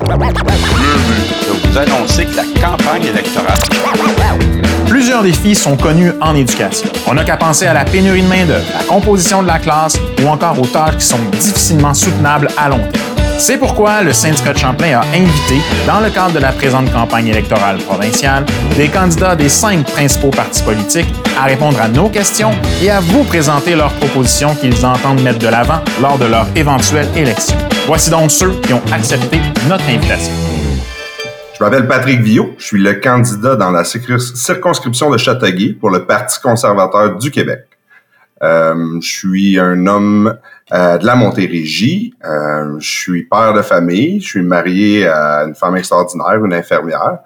Je vous annoncer que la campagne électorale. Plusieurs défis sont connus en éducation. On n'a qu'à penser à la pénurie de main-d'œuvre, la composition de la classe ou encore aux tâches qui sont difficilement soutenables à long terme. C'est pourquoi le syndicat de Champlain a invité, dans le cadre de la présente campagne électorale provinciale, des candidats des cinq principaux partis politiques à répondre à nos questions et à vous présenter leurs propositions qu'ils entendent mettre de l'avant lors de leur éventuelle élection. Voici donc ceux qui ont accepté notre invitation. Je m'appelle Patrick Viau, je suis le candidat dans la circonscription de Châteauguay pour le Parti conservateur du Québec. Euh, je suis un homme euh, de la Montérégie. Euh, je suis père de famille. Je suis marié à une femme extraordinaire, une infirmière.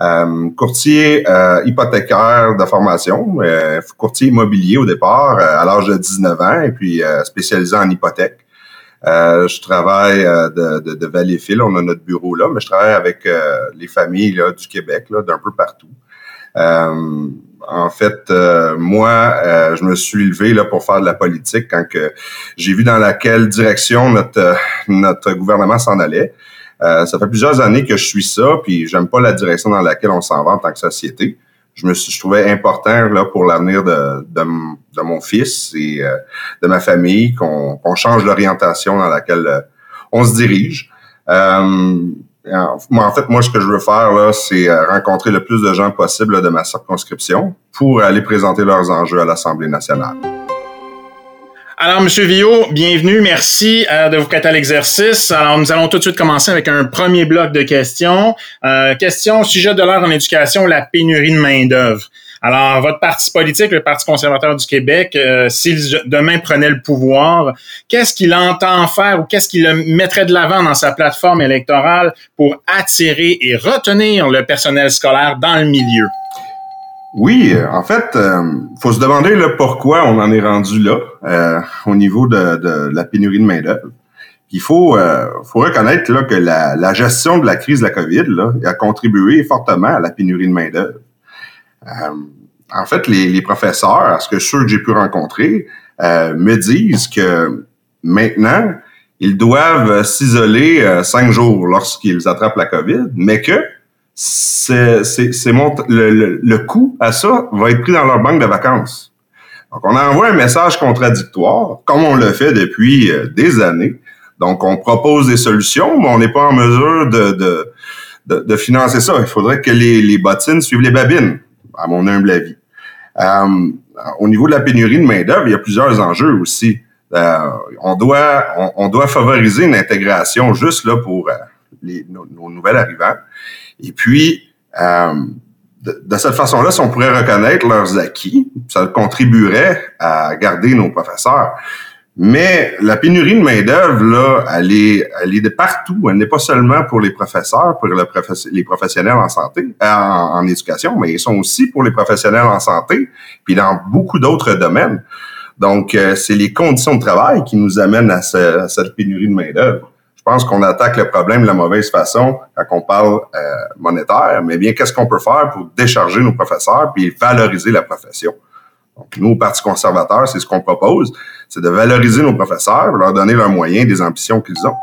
Euh, courtier hypothécaire de formation, courtier immobilier au départ à l'âge de 19 ans et puis spécialisé en hypothèque. je travaille de, de, de Valleyfield, on a notre bureau là, mais je travaille avec les familles là, du Québec, là, d'un peu partout. En fait, euh, moi, euh, je me suis levé là pour faire de la politique quand que j'ai vu dans laquelle direction notre euh, notre gouvernement s'en allait. ça fait plusieurs années que je suis ça, puis j'aime pas la direction dans laquelle on s'en va en tant que société. Je me suis, je trouvais important là pour l'avenir de, de, de, mon fils et de ma famille qu'on qu'on change l'orientation dans laquelle on se dirige. En fait, moi, ce que je veux faire, là, c'est euh, rencontrer le plus de gens possible de ma circonscription pour aller présenter leurs enjeux à l'Assemblée nationale. Alors, Monsieur Villot, bienvenue. Merci euh, de vous prêter à l'exercice. Alors, nous allons tout de suite commencer avec un premier bloc de questions. Euh, question sujet de l'heure en éducation, la pénurie de main-d'œuvre. Alors, votre parti politique, le Parti conservateur du Québec, euh, s'il demain prenait le pouvoir, qu'est-ce qu'il entend faire ou qu'est-ce qu'il mettrait de l'avant dans sa plateforme électorale pour attirer et retenir le personnel scolaire dans le milieu? Oui, euh, en fait, euh, faut se demander là, pourquoi on en est rendu là euh, au niveau de, de, la pénurie de main-d'œuvre. Il faut, faut reconnaître là, que la, la, gestion de la crise de la COVID là, a contribué fortement à la pénurie de main-d'œuvre. Euh, en fait, les, les, professeurs, ce que ceux que j'ai pu rencontrer, euh, me disent que maintenant, ils doivent s'isoler euh, cinq jours lorsqu'ils attrapent la COVID, mais que c'est, c'est, c'est le, le, coût à ça va être pris dans leur banque de vacances. Donc, on envoie un message contradictoire, comme on le fait depuis des années. Donc, on propose des solutions, mais on n'est pas en mesure de, de, de, de, financer ça. Il faudrait que les, les bottines suivent les babines à mon humble avis. Euh, au niveau de la pénurie de main-d'œuvre, il y a plusieurs enjeux aussi. Euh, on doit on, doit favoriser une intégration juste là pour euh, les, nos, nos, nouvelles arrivants. Et puis de, de, cette façon-là, si on pourrait reconnaître leurs acquis, ça contribuerait à garder nos professeurs. Mais la pénurie de main-d'œuvre, là, elle est, elle est de partout. Elle n'est pas seulement pour les professeurs, pour les professionnels en santé, euh, en, éducation, mais ils sont aussi pour les professionnels en santé, puis dans beaucoup d'autres domaines. Donc, euh, c'est les conditions de travail qui nous amènent à, cette pénurie de main-d'œuvre. Je pense qu'on attaque le problème de la mauvaise façon quand on parle euh, monétaire, mais bien, qu'est-ce qu'on peut faire pour décharger nos professeurs puis valoriser la profession? Nous, au Parti conservateur, c'est ce qu'on propose, c'est de valoriser nos professeurs, leur donner leurs moyens, des ambitions qu'ils ont.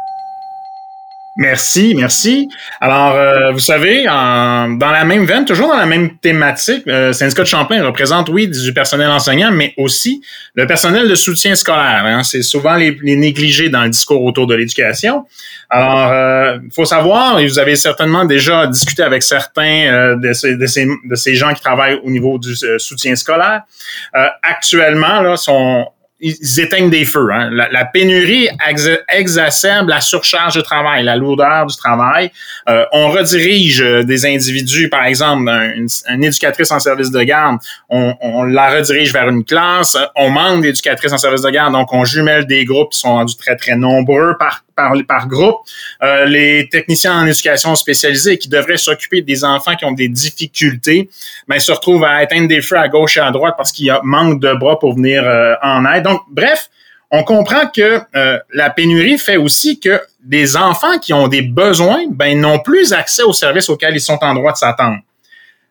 Merci, merci. Alors, euh, vous savez, dans la même veine, toujours dans la même thématique, le syndicat de Champlain représente, oui, du personnel enseignant, mais aussi le personnel de soutien scolaire. Hein. C'est souvent les, les, négligés dans le discours autour de l'éducation. Alors, il euh, faut savoir, et vous avez certainement déjà discuté avec certains euh, de, ces, de, ces, de, ces, gens qui travaillent au niveau du soutien scolaire, actuellement, là, sont ils éteignent des feux. Hein. La, pénurie exacerbe la surcharge de travail, la lourdeur du travail. Euh, on redirige euh, des individus, par exemple, une, éducatrice en service de garde, on, on, la redirige vers une classe. On manque d'éducatrices en service de garde, donc on jumelle des groupes qui sont rendus très, très nombreux par par, par groupe. Euh, les techniciens en éducation spécialisée qui devraient s'occuper des enfants qui ont des difficultés, mais se retrouvent à atteindre des feux à gauche et à droite parce qu'il manque de bras pour venir euh, en aide. Donc, bref, on comprend que euh, la pénurie fait aussi que des enfants qui ont des besoins ben, n'ont plus accès aux services auxquels ils sont en droit de s'attendre.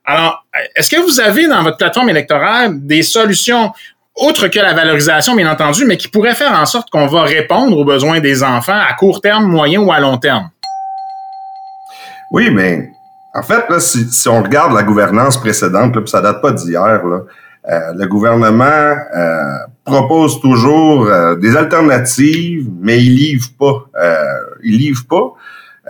Alors, est-ce que vous avez dans votre plateforme électorale des solutions autre que la valorisation, bien entendu, mais qui pourrait faire en sorte qu'on va répondre aux besoins des enfants à court terme, moyen ou à long terme? Oui, mais en fait, là, si, si, on regarde la gouvernance précédente, là, puis ça date pas d'hier, euh, le gouvernement euh, propose toujours euh, des alternatives, mais il livre pas. Euh, il livre pas.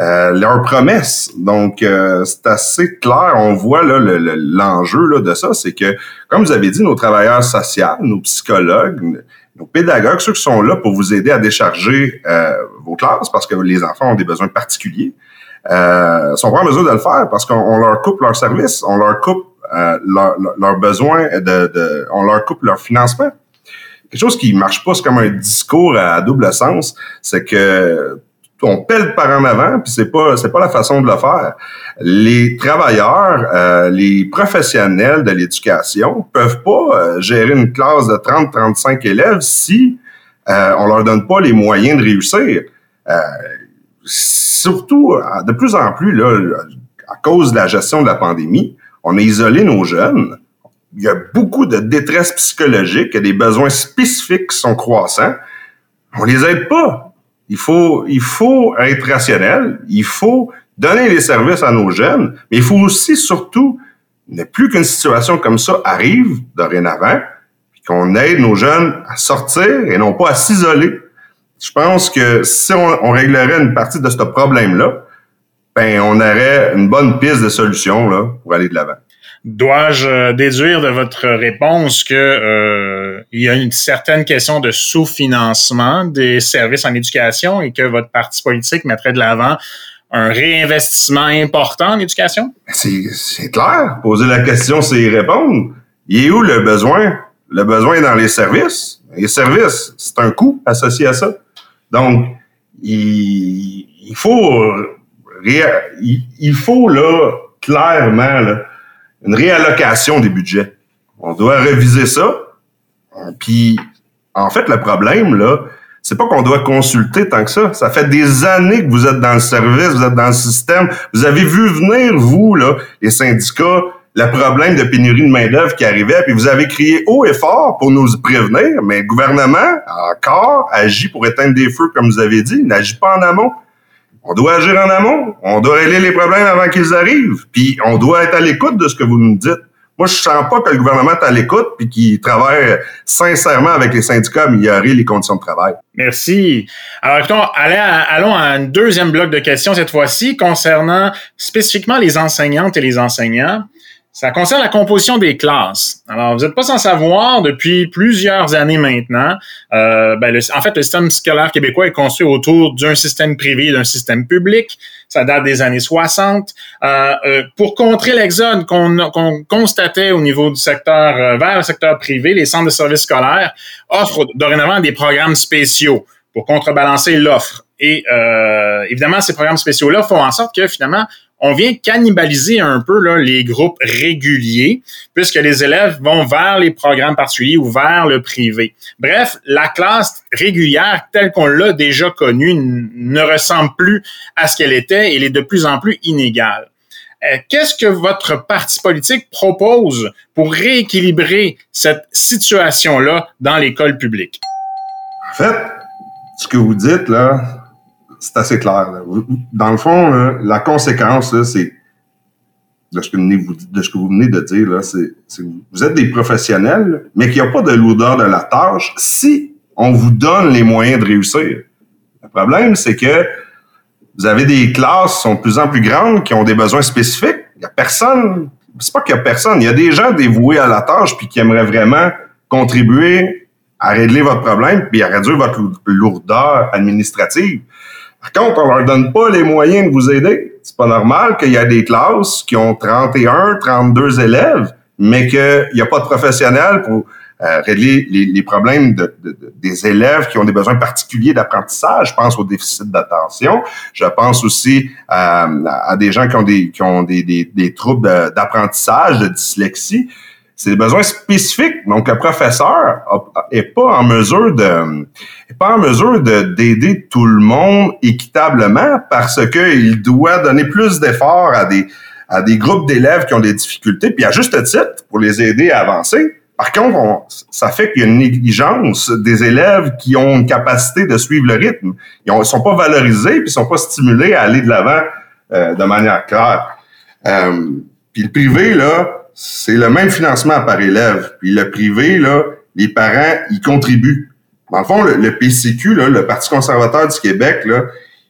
Euh, leurs promesses. Donc, c'est assez clair. On voit là l'enjeu là, de ça, c'est que, comme vous avez dit, nos travailleurs sociaux, nos psychologues, nos pédagogues, ceux qui sont là pour vous aider à décharger vos classes parce que les enfants ont des besoins particuliers, euh, sont pas en mesure de le faire parce qu'on leur coupe leur service, on leur coupe euh, leurs leur besoins, de, de, on leur coupe leur financement. Quelque chose qui marche pas, c'est comme un discours à double sens, c'est que on pèle par en avant, puis c'est pas c'est pas la façon de le faire. Les travailleurs, euh, les professionnels de l'éducation peuvent pas euh, gérer une classe de 30-35 élèves si euh, on leur donne pas les moyens de réussir. Euh, surtout, de plus en plus, là, à cause de la gestion de la pandémie, on a isolé nos jeunes. Il y a beaucoup de détresse psychologique, il y a des besoins spécifiques qui sont croissants. On les aide pas. Il faut, il faut être rationnel. Il faut donner les services à nos jeunes, mais il faut aussi, surtout, ne plus qu'une situation comme ça arrive dorénavant, qu'on aide nos jeunes à sortir et non pas à s'isoler. Je pense que si on, réglerait une partie de ce problème-là, ben on aurait une bonne piste de solution là, pour aller de l'avant. Dois-je euh, déduire de votre réponse que euh, il y a une certaine question de sous-financement des services en éducation et que votre parti politique mettrait de l'avant un réinvestissement important en éducation? C'est clair. Poser la question, c'est y répondre. Il est où le besoin? Le besoin est dans les services. Les services, c'est un coût associé à ça. Donc, il, il faut il, faut là, clairement, une réallocation des budgets. On doit réviser ça. Puis, en fait, le problème, là, c'est pas qu'on doit consulter tant que ça. Ça fait des années que vous êtes dans le service, vous êtes dans le système. Vous avez vu venir, vous, là, les syndicats, le problème de pénurie de main-d'œuvre qui arrivait, puis vous avez crié haut et fort pour nous prévenir, mais le gouvernement, encore, agit pour éteindre des feux, comme vous avez dit, n'agit pas en amont. On doit agir en amont. On doit régler les problèmes avant qu'ils arrivent. Puis on doit être à l'écoute de ce que vous nous dites. Moi, je sens pas que le gouvernement est à l'écoute puis qu'il travaille sincèrement avec les syndicats à améliorer les conditions de travail. Merci. Alors, écoutons, allons à un deuxième bloc de questions cette fois-ci concernant spécifiquement les enseignantes et les enseignants. Ça concerne la composition des classes. Alors, vous n'êtes pas sans savoir, depuis plusieurs années maintenant, euh, ben en fait, le système scolaire québécois est construit autour d'un système privé et d'un système public. Ça date des années 60. Euh, euh, pour contrer l'exode qu'on constatait au niveau du secteur euh, vers le secteur privé, les centres de services scolaires offrent dorénavant des programmes spéciaux pour contrebalancer l'offre. Et euh, évidemment, ces programmes spéciaux-là font en sorte que finalement, on vient cannibaliser un peu là, les groupes réguliers, puisque les élèves vont vers les programmes particuliers ou vers le privé. Bref, la classe régulière telle qu'on l'a déjà connue ne ressemble plus à ce qu'elle était. Elle est de plus en plus inégale. Euh, qu'est-ce que votre parti politique propose pour rééquilibrer cette situation-là dans l'école publique? En fait, ce que vous dites, là, c'est assez clair. Dans le fond, la conséquence, c'est de ce, que vous, venez de dire, c'est vous êtes des professionnels, mais qu'il n'y a pas de lourdeur de la tâche si on vous donne les moyens de réussir. Le problème, c'est que vous avez des classes qui sont de plus en plus grandes, qui ont des besoins spécifiques. Il n'y a personne, c'est pas qu'il y a personne, il y a des gens dévoués à la tâche puis qui aimeraient vraiment contribuer à régler votre problème puis à réduire votre lourdeur administrative. Par contre, on leur donne pas les moyens de vous aider. C'est pas normal qu'il y ait des classes qui ont 31, 32 élèves, mais qu'il n'y a pas de professionnels pour euh, régler les, problèmes de, des élèves qui ont des besoins particuliers d'apprentissage. Je pense au déficit d'attention. Je pense aussi euh, à des gens qui ont des, troubles d'apprentissage, de dyslexie c'est des besoins spécifiques. Donc, le professeur est pas en mesure de, est pas en mesure de d'aider tout le monde équitablement parce qu'il doit donner plus d'efforts à des, à des groupes d'élèves qui ont des difficultés, puis à juste titre, pour les aider à avancer. Par contre, ça fait qu'il y a une négligence des élèves qui ont une capacité de suivre le rythme. Ils ne sont pas valorisés, puis ils sont pas stimulés à aller de l'avant euh, de manière claire. Euh, puis le privé, là, c'est le même financement par élève. Puis le privé, là, les parents, ils contribuent. Dans le fond, le, PCQ, le Parti conservateur du Québec, là,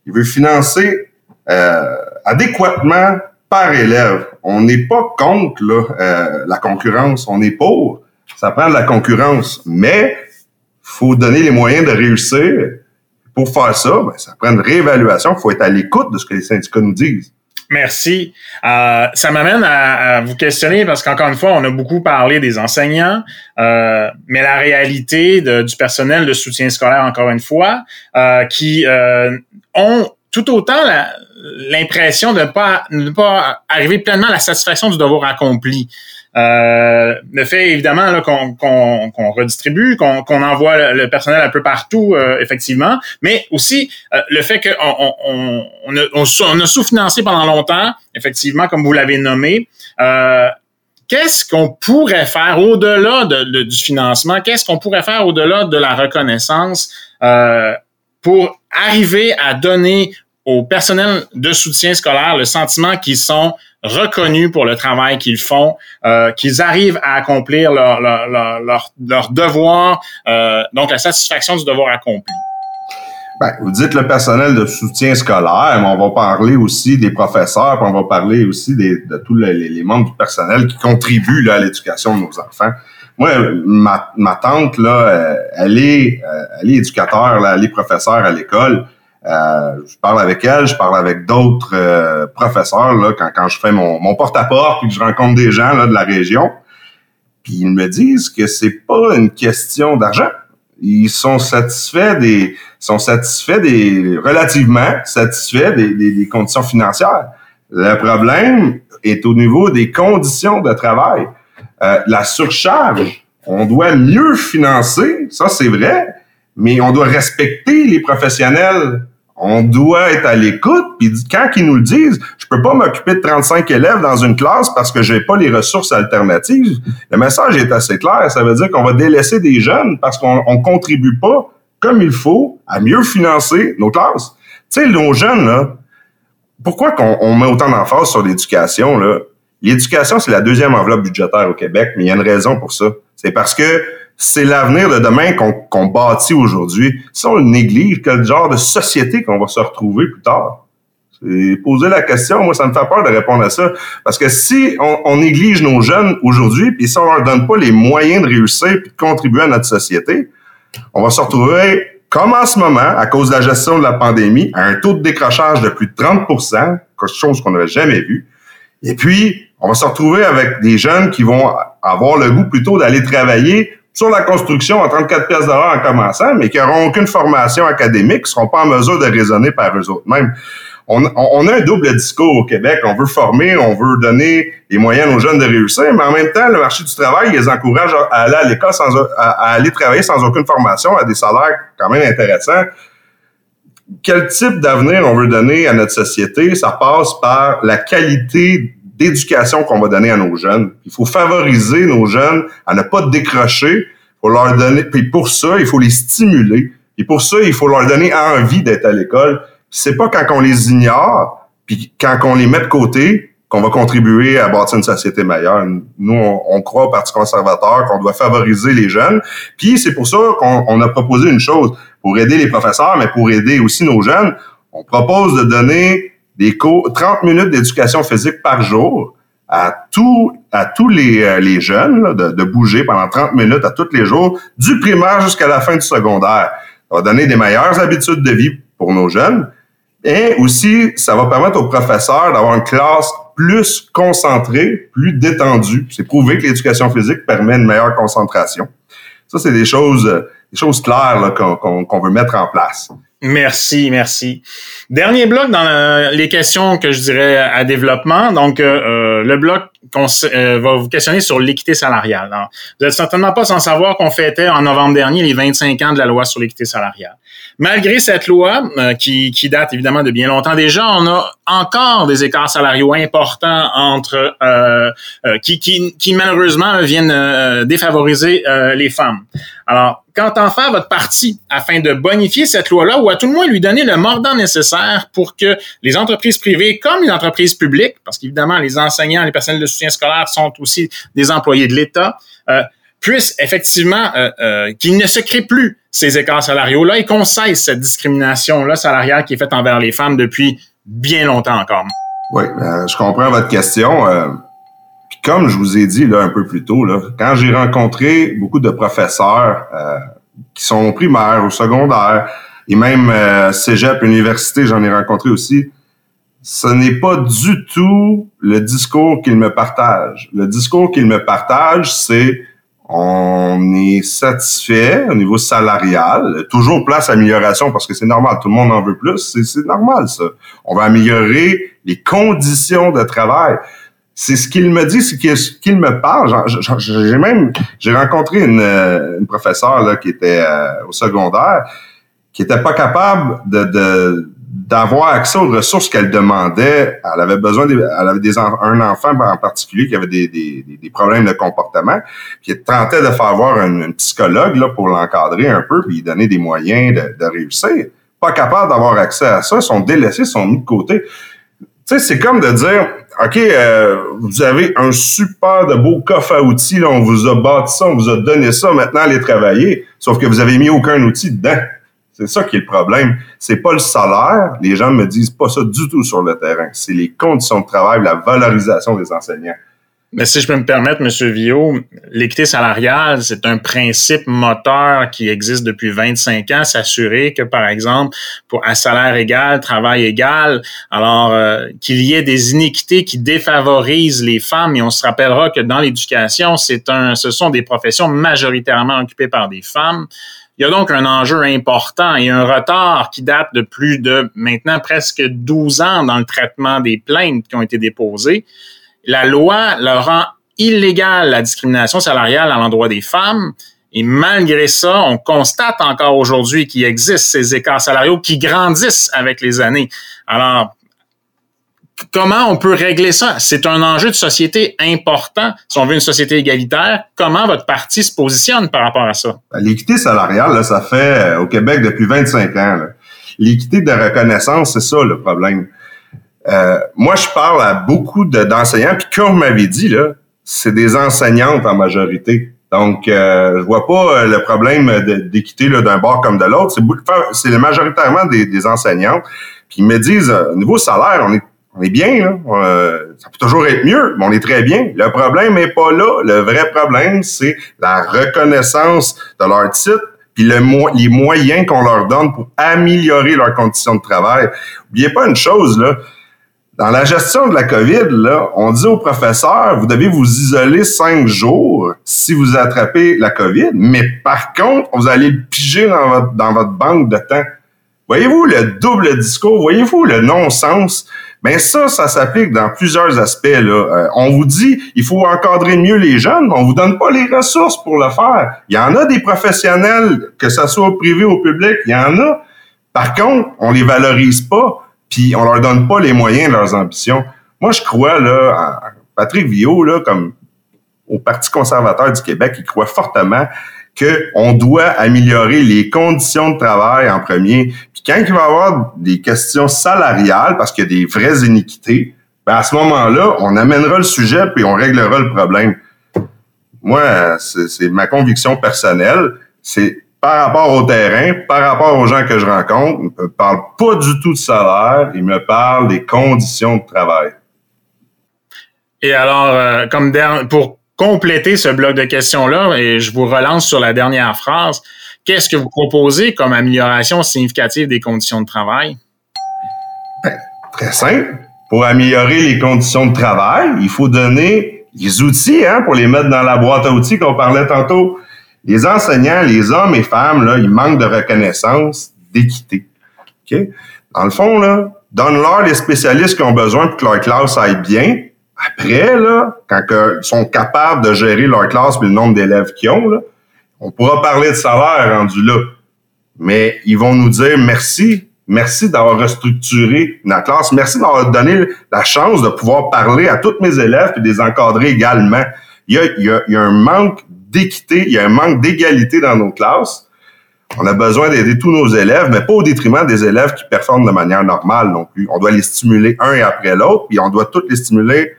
il veut financer euh, adéquatement par élève. On n'est pas contre euh, la concurrence, on est pour. Ça prend de la concurrence, mais faut donner les moyens de réussir. Pour faire ça, ben, ça prend une réévaluation. Faut être à l'écoute de ce que les syndicats nous disent. Merci. Euh, ça m'amène à, vous questionner parce qu'encore une fois, on a beaucoup parlé des enseignants, euh, mais la réalité du personnel de soutien scolaire, encore une fois, euh, qui ont tout autant l'impression de pas, ne pas arriver pleinement à la satisfaction du devoir accompli. Euh, le fait évidemment qu'on redistribue, qu'on envoie le personnel un peu partout, euh, effectivement, mais aussi euh, le fait qu'on on, on, a, on a sous-financé pendant longtemps, effectivement, comme vous l'avez nommé. Qu'est-ce qu'on pourrait faire au-delà de, du financement? Qu'est-ce qu'on pourrait faire au-delà de la reconnaissance pour arriver à donner au personnel de soutien scolaire le sentiment qu'ils sont reconnus pour le travail qu'ils font, euh, qu'ils arrivent à accomplir leur, leur, leur, leur devoir, euh, donc la satisfaction du devoir accompli. Ben, vous dites le personnel de soutien scolaire, mais on va parler aussi des professeurs, puis on va parler aussi de tous les, membres du personnel qui contribuent là, à l'éducation de nos enfants. Moi, ma, ma tante, là, euh, elle est, elle est éducateur, là, elle est professeure à l'école. Euh, je parle avec elle, je parle avec d'autres euh, professeurs là, quand, quand je fais mon, mon porte-à-porte puis que je rencontre des gens là, de la région. Puis ils me disent que c'est pas une question d'argent. Ils sont satisfaits des sont satisfaits des relativement satisfaits des, des, des, conditions financières. Le problème est au niveau des conditions de travail. Euh, la surcharge, on doit mieux financer, ça c'est vrai, mais on doit respecter les professionnels on doit être à l'écoute. Puis quand ils nous le disent, je peux pas m'occuper de 35 élèves dans une classe parce que j'ai pas les ressources alternatives. Le message est assez clair. Ça veut dire qu'on va délaisser des jeunes parce qu'on on contribue pas comme il faut à mieux financer nos classes. Tu sais, nos jeunes, là, pourquoi qu'on on met autant d'emphase sur l'éducation, là? L'éducation, c'est la deuxième enveloppe budgétaire au Québec, mais il y a une raison pour ça. C'est parce que c'est l'avenir de demain qu'on bâtit aujourd'hui. Si on le néglige, quel genre de société qu'on va se retrouver plus tard? Poser la question, moi, ça me fait peur de répondre à ça. Parce que si on, néglige nos jeunes aujourd'hui, puis si on leur donne pas les moyens de réussir et de contribuer à notre société, on va se retrouver, comme en ce moment, à cause de la gestion de la pandémie, à un taux de décrochage de plus de 30% quelque chose qu'on n'avait jamais vu. Et puis, on va se retrouver avec des jeunes qui vont avoir le goût plutôt d'aller travailler sur la construction à 34 pièces d'heure en commençant, mais qui n'auront aucune formation académique, qui seront pas en mesure de raisonner par eux autres mêmes. On, on, a un double discours au Québec. On veut former, on veut donner les moyens aux jeunes de réussir, mais en même temps, le marché du travail les encourage à aller à l'école sans à, aller travailler sans aucune formation à des salaires quand même intéressants. Quel type d'avenir on veut donner à notre société? Ça passe par la qualité d'éducation qu'on va donner à nos jeunes. Il faut favoriser nos jeunes à ne pas décrocher. Faut leur donner, puis pour ça, il faut les stimuler. Et pour ça, il faut leur donner envie d'être à l'école. C'est pas quand on les ignore, puis quand on les met de côté, qu'on va contribuer à bâtir une société meilleure. Nous, on, croit au Parti conservateur qu'on doit favoriser les jeunes. Puis c'est pour ça qu'on a proposé une chose, pour aider les professeurs, mais pour aider aussi nos jeunes, on propose de donner des cours, 30 minutes d'éducation physique par jour à tous à tous les, euh, les jeunes de, de, bouger pendant 30 minutes à tous les jours, du primaire jusqu'à la fin du secondaire. Ça va donner des meilleures habitudes de vie pour nos jeunes. Et aussi, ça va permettre aux professeurs d'avoir une classe plus concentrée, plus détendue. C'est prouvé que l'éducation physique permet une meilleure concentration. Ça, c'est des choses, des choses claires qu'on veut mettre en place. Merci, merci. Dernier bloc dans les questions que je dirais à développement. Donc, euh, euh, le bloc euh, va vous questionner sur l'équité salariale. Alors, vous n'êtes certainement pas sans savoir qu'on fêtait en novembre dernier les 25 ans de la loi sur l'équité salariale. Malgré cette loi, euh, qui, date évidemment de bien longtemps déjà, on a encore des écarts salariaux importants entre euh, euh qui, malheureusement viennent défavoriser les femmes. Alors, qu'entend faire votre parti afin de bonifier cette loi-là ou à tout le moins lui donner le mordant nécessaire pour que les entreprises privées comme les entreprises publiques, parce qu'évidemment les enseignants, les personnels de soutien scolaire sont aussi des employés de l'État, puissent effectivement, qu'ils ne se créent plus ces écarts salariaux-là et qu'on cesse cette discrimination-là salariale qui est faite envers les femmes depuis bien longtemps encore. Oui, euh, je comprends votre question. Euh, puis comme je vous ai dit là un peu plus tôt, là, quand j'ai rencontré beaucoup de professeurs euh, qui sont primaires ou secondaires et même euh, cégep, université, j'en ai rencontré aussi. Ce n'est pas du tout le discours qu'ils me partagent. Le discours qu'ils me partagent, c'est on est satisfait au niveau salarial. Toujours place à amélioration parce que c'est normal, tout le monde en veut plus. C'est normal, ça. On va améliorer les conditions de travail. C'est ce qu'il me dit, c'est ce qu'il me parle. J'ai même, j'ai rencontré une, une professeure là, qui était euh, au secondaire, qui était pas capable de, de d'avoir accès aux ressources qu'elle demandait. Elle avait besoin, de, elle avait des, un enfant en particulier qui avait des, des, des problèmes de comportement, qui tentait de faire voir un, psychologue là, pour l'encadrer un peu, puis lui donner des moyens de, de réussir. Pas capable d'avoir accès à ça, sont délaissés, sont mis de côté. Tu sais, c'est comme de dire, OK, euh, vous avez un super de beau coffre à outils, on vous a bâti ça, on vous a donné ça, maintenant allez travailler, sauf que vous avez mis aucun outil dedans. C'est ça qui est le problème. C'est pas le salaire. Les gens me disent pas ça du tout sur le terrain. C'est les conditions de travail, la valorisation des enseignants. Mais si je peux me permettre, M. Villot, l'équité salariale, c'est un principe moteur qui existe depuis 25 ans, s'assurer que, par exemple, pour un salaire égal, travail égal, alors euh, qu'il y ait des iniquités qui défavorisent les femmes. Et on se rappellera que dans l'éducation, c'est un, ce sont des professions majoritairement occupées par des femmes. Il y a donc un enjeu important et un retard qui date de plus de maintenant presque 12 ans dans le traitement des plaintes qui ont été déposées. La loi leur rend illégale la discrimination salariale à l'endroit des femmes. Et malgré ça, on constate encore aujourd'hui qu'il existe ces écarts salariaux qui grandissent avec les années. Alors, comment on peut régler ça? C'est un enjeu de société important. Si on veut une société égalitaire, comment votre parti se positionne par rapport à ça? Ben, l'équité salariale, ça fait euh, au Québec depuis 25 ans. L'équité de reconnaissance, c'est ça le problème. Euh, moi, je parle à beaucoup d'enseignants, puis comme vous m'avez dit, là, c'est des enseignantes en majorité. Donc, euh, je vois pas euh, le problème d'équité d'un bord comme de l'autre. C'est majoritairement des, des enseignantes. Puis ils me disent, au niveau salaire, on est on est bien, là. Euh, ça peut toujours être mieux, mais on est très bien. Le problème n'est pas là. Le vrai problème, c'est la reconnaissance de leur titre puis le, les moyens qu'on leur donne pour améliorer leurs conditions de travail. N'oubliez pas une chose, là. Dans la gestion de la COVID, là, on dit aux professeurs, vous devez vous isoler cinq jours si vous attrapez la COVID, mais par contre, vous allez le piger dans votre, dans votre banque de temps. Voyez-vous le double discours? Voyez-vous le non-sens? Ben ça, ça s'applique dans plusieurs aspects. Là. Euh, on vous dit il faut encadrer mieux les jeunes, mais on vous donne pas les ressources pour le faire. Il y en a des professionnels, que ce soit privé ou public, il y en a. Par contre, on les valorise pas, puis on leur donne pas les moyens de leurs ambitions. Moi, je crois là, à Patrick Villot, là, comme au Parti conservateur du Québec, il croit fortement qu'on doit améliorer les conditions de travail en premier. Puis quand il va y avoir des questions salariales, parce qu'il y a des vraies iniquités, ben à ce moment-là, on amènera le sujet puis on réglera le problème. Moi, c'est ma conviction personnelle. C'est par rapport au terrain, par rapport aux gens que je rencontre, il me parle pas du tout de salaire, il me parle des conditions de travail. Et alors, euh, comme pour compléter ce bloc de questions-là, et je vous relance sur la dernière phrase, qu'est-ce que vous proposez comme amélioration significative des conditions de travail? Ben, très simple. Pour améliorer les conditions de travail, il faut donner les outils hein, pour les mettre dans la boîte à outils qu'on parlait tantôt. Les enseignants, les hommes et femmes, là, ils manquent de reconnaissance, d'équité. Dans le fond, donne-leur les spécialistes qui ont besoin pour que leur classe aille bien, Après, là, quand ils sont capables de gérer leur classe et le nombre d'élèves qu'ils ont, là, on pourra parler de salaire rendu là. Mais ils vont nous dire merci, merci d'avoir restructuré la classe, merci d'avoir donné la chance de pouvoir parler à tous mes élèves et de les encadrer également. Il y a, il y a, il y a un manque d'équité, il y a un manque d'égalité dans nos classes. On a besoin d'aider tous nos élèves, mais pas au détriment des élèves qui performent de manière normale non plus. On doit les stimuler un après l'autre, puis on doit tous les stimuler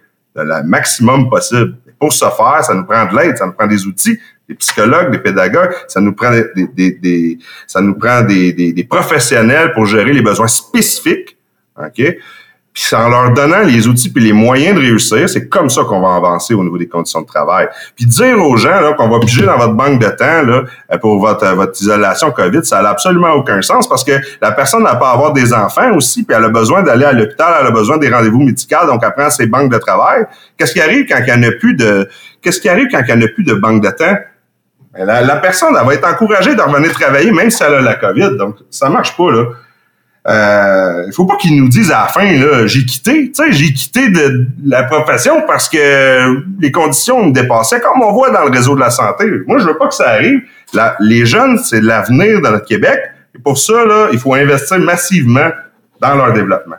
le maximum possible. pour ce faire, ça nous prend de l'aide, ça nous prend des outils, des psychologues, des pédagogues, ça nous prend des, des, des ça nous prend des, des, des, professionnels pour gérer les besoins spécifiques. OK? Puis en leur donnant les outils puis les moyens de réussir, c'est comme ça qu'on va avancer au niveau des conditions de travail. Puis dire aux gens là, qu'on va piger dans votre banque de temps là, pour votre, votre isolation COVID, ça n'a absolument aucun sens parce que la personne n'a pas à avoir des enfants aussi, puis elle a besoin d'aller à l'hôpital, elle a besoin des rendez-vous médicaux, donc elle prend ses banques de travail. Qu'est-ce qui arrive quand il n'y a plus de qu'est-ce qui arrive quand il n'y a plus de banque de temps? Ben, la, la, personne, elle va être encouragée de revenir travailler, même si elle a la COVID. Donc, ça marche pas, là. Euh, faut pas qu'ils nous disent à la fin, là, j'ai quitté, tu sais, j'ai quitté de, la profession parce que les conditions me dépassaient, comme on voit dans le réseau de la santé. Moi, je veux pas que ça arrive. les jeunes, c'est l'avenir dans le Québec. Et pour ça, là, il faut investir massivement dans leur développement.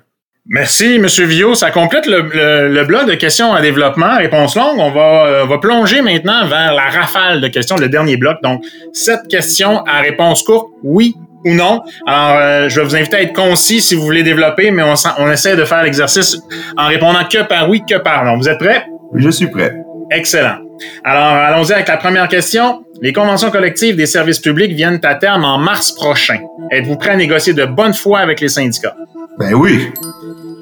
Merci, M. Villot. Ça complète le, bloc de questions à développement, réponse longue. On va, euh, on va plonger maintenant vers la rafale de questions, le dernier bloc. Donc, cette question à réponse courte, oui ou non. Alors, euh, je vais vous inviter à être concis si vous voulez développer, mais on, on essaie de faire l'exercice en répondant que par oui, que par non. Vous êtes prêts? Oui, je suis prêt. Excellent. Alors, allons-y avec la première question. Les conventions collectives des services publics viennent à terme en mars prochain. Êtes-vous prêt à négocier de bonne foi avec les syndicats? Ben oui.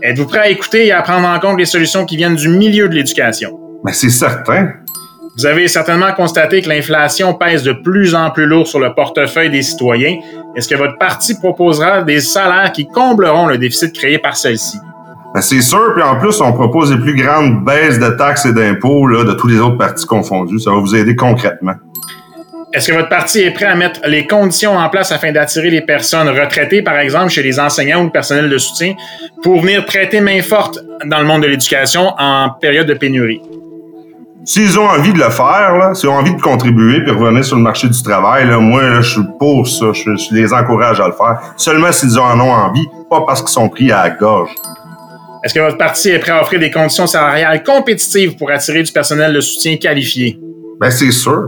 Êtes-vous prêt à écouter et à prendre en compte les solutions qui viennent du milieu de l'éducation? Ben c'est certain. Vous avez certainement constaté que l'inflation pèse de plus en plus lourd sur le portefeuille des citoyens. Est-ce que votre parti proposera des salaires qui combleront le déficit créé par celle-ci? Ben c'est sûr, puis en plus, on propose les plus grandes baisses de taxes et d'impôts de tous les autres partis confondus. Ça va vous aider concrètement. Est-ce que votre parti est prêt à mettre les conditions en place afin d'attirer les personnes retraitées, par exemple, chez les enseignants ou le personnel de soutien, pour venir prêter main forte dans le monde de l'éducation en période de pénurie? S'ils ont envie de le faire, s'ils ont envie de contribuer puis revenir sur le marché du travail, là, moi, je suis pour ça. Je, les encourage à le faire. Seulement s'ils en ont envie, pas parce qu'ils sont pris à la gorge. Est-ce que votre parti est prêt à offrir des conditions salariales compétitives pour attirer du personnel de soutien qualifié? Ben, c'est sûr.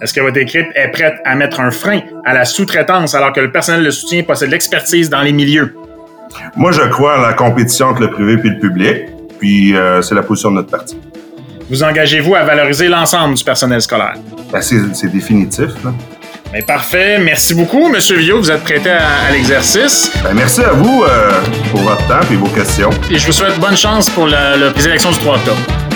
Est-ce que votre équipe est prête à mettre un frein à la sous-traitance alors que le personnel de soutien possède l'expertise dans les milieux? Moi, je crois à la compétition entre le privé et le public, puis euh, c'est la position de notre parti. Vous engagez-vous à valoriser l'ensemble du personnel scolaire? Ben, c'est définitif. Là. Ben, parfait. Merci beaucoup, M. Villot. Vous êtes prêté à, l'exercice. Ben, merci à vous euh, pour votre temps et vos questions. Et je vous souhaite bonne chance pour la, les élections du 3 octobre.